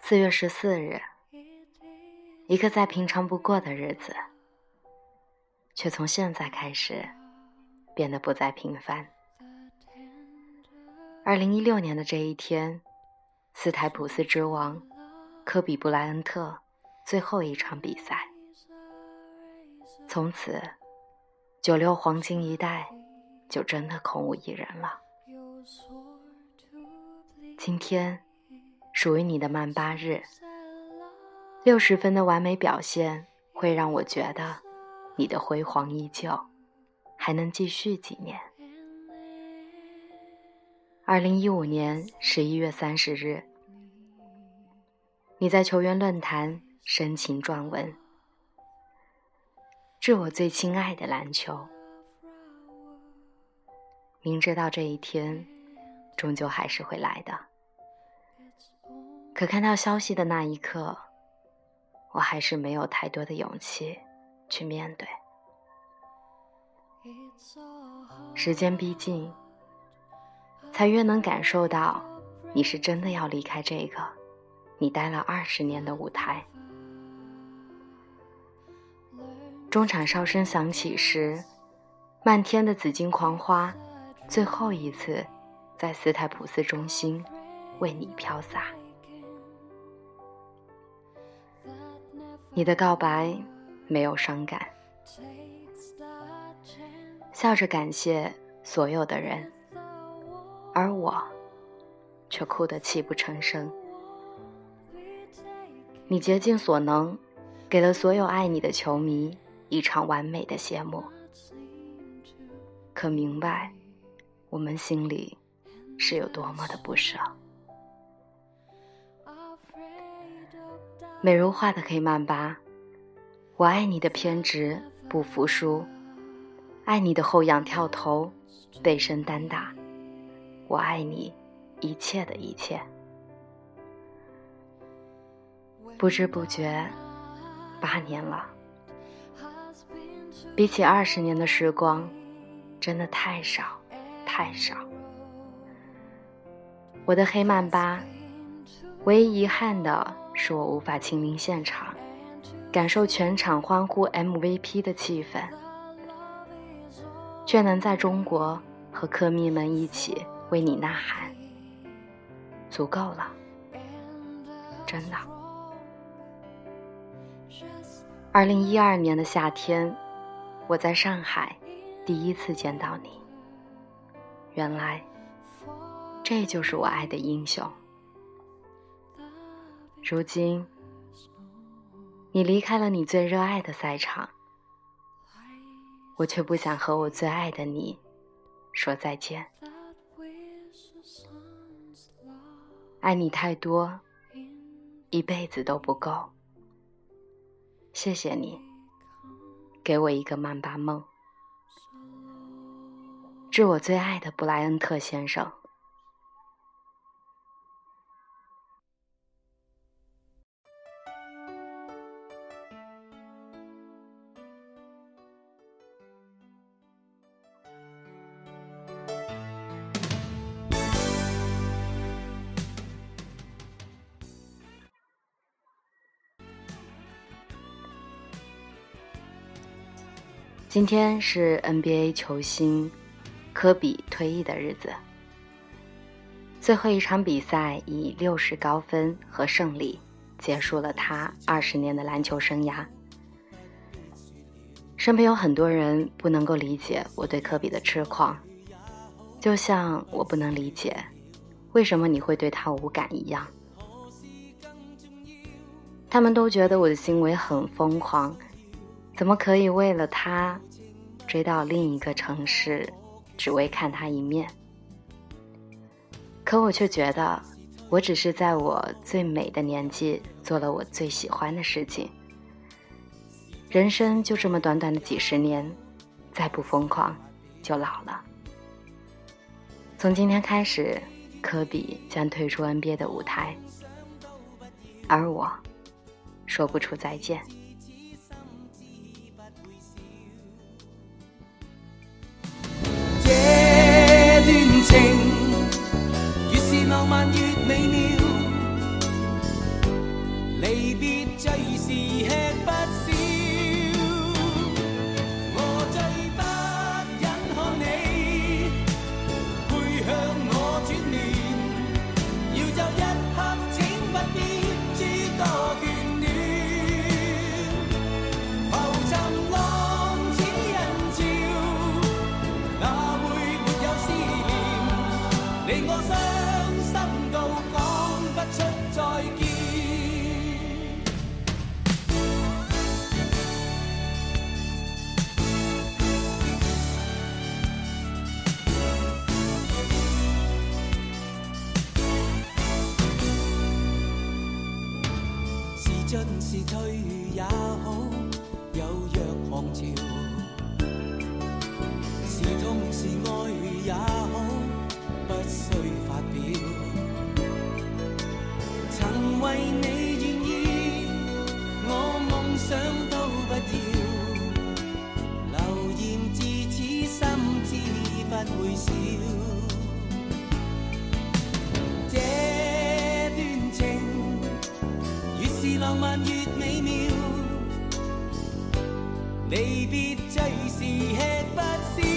四月十四日，一个再平常不过的日子，却从现在开始变得不再平凡。二零一六年的这一天，斯台普斯之王科比布莱恩特最后一场比赛，从此九六黄金一代就真的空无一人了。今天。属于你的曼巴日，六十分的完美表现会让我觉得你的辉煌依旧，还能继续几年。二零一五年十一月三十日，你在球员论坛深情撰文：“致我最亲爱的篮球。”明知道这一天终究还是会来的。可看到消息的那一刻，我还是没有太多的勇气去面对。时间逼近，才越能感受到你是真的要离开这个你待了二十年的舞台。中场哨声响起时，漫天的紫荆狂花，最后一次在斯泰普斯中心为你飘洒。你的告白没有伤感，笑着感谢所有的人，而我却哭得泣不成声。你竭尽所能，给了所有爱你的球迷一场完美的谢幕。可明白，我们心里是有多么的不舍。美如画的黑曼巴，我爱你的偏执不服输，爱你的后仰跳投，背身单打，我爱你一切的一切。不知不觉，八年了，比起二十年的时光，真的太少，太少。我的黑曼巴，唯一遗憾的。是我无法亲临现场，感受全场欢呼 MVP 的气氛，却能在中国和科迷们一起为你呐喊，足够了，真的。二零一二年的夏天，我在上海第一次见到你，原来，这就是我爱的英雄。如今，你离开了你最热爱的赛场，我却不想和我最爱的你说再见。爱你太多，一辈子都不够。谢谢你，给我一个曼巴梦。致我最爱的布莱恩特先生。今天是 NBA 球星科比退役的日子。最后一场比赛以六十高分和胜利结束了他二十年的篮球生涯。身边有很多人不能够理解我对科比的痴狂，就像我不能理解为什么你会对他无感一样。他们都觉得我的行为很疯狂，怎么可以为了他？追到另一个城市，只为看他一面。可我却觉得，我只是在我最美的年纪做了我最喜欢的事情。人生就这么短短的几十年，再不疯狂就老了。从今天开始，科比将退出 NBA 的舞台，而我，说不出再见。你我伤心到讲不出再见。进是退也好，有若狂潮；是痛是爱也好。越美妙，离别最是吃不消。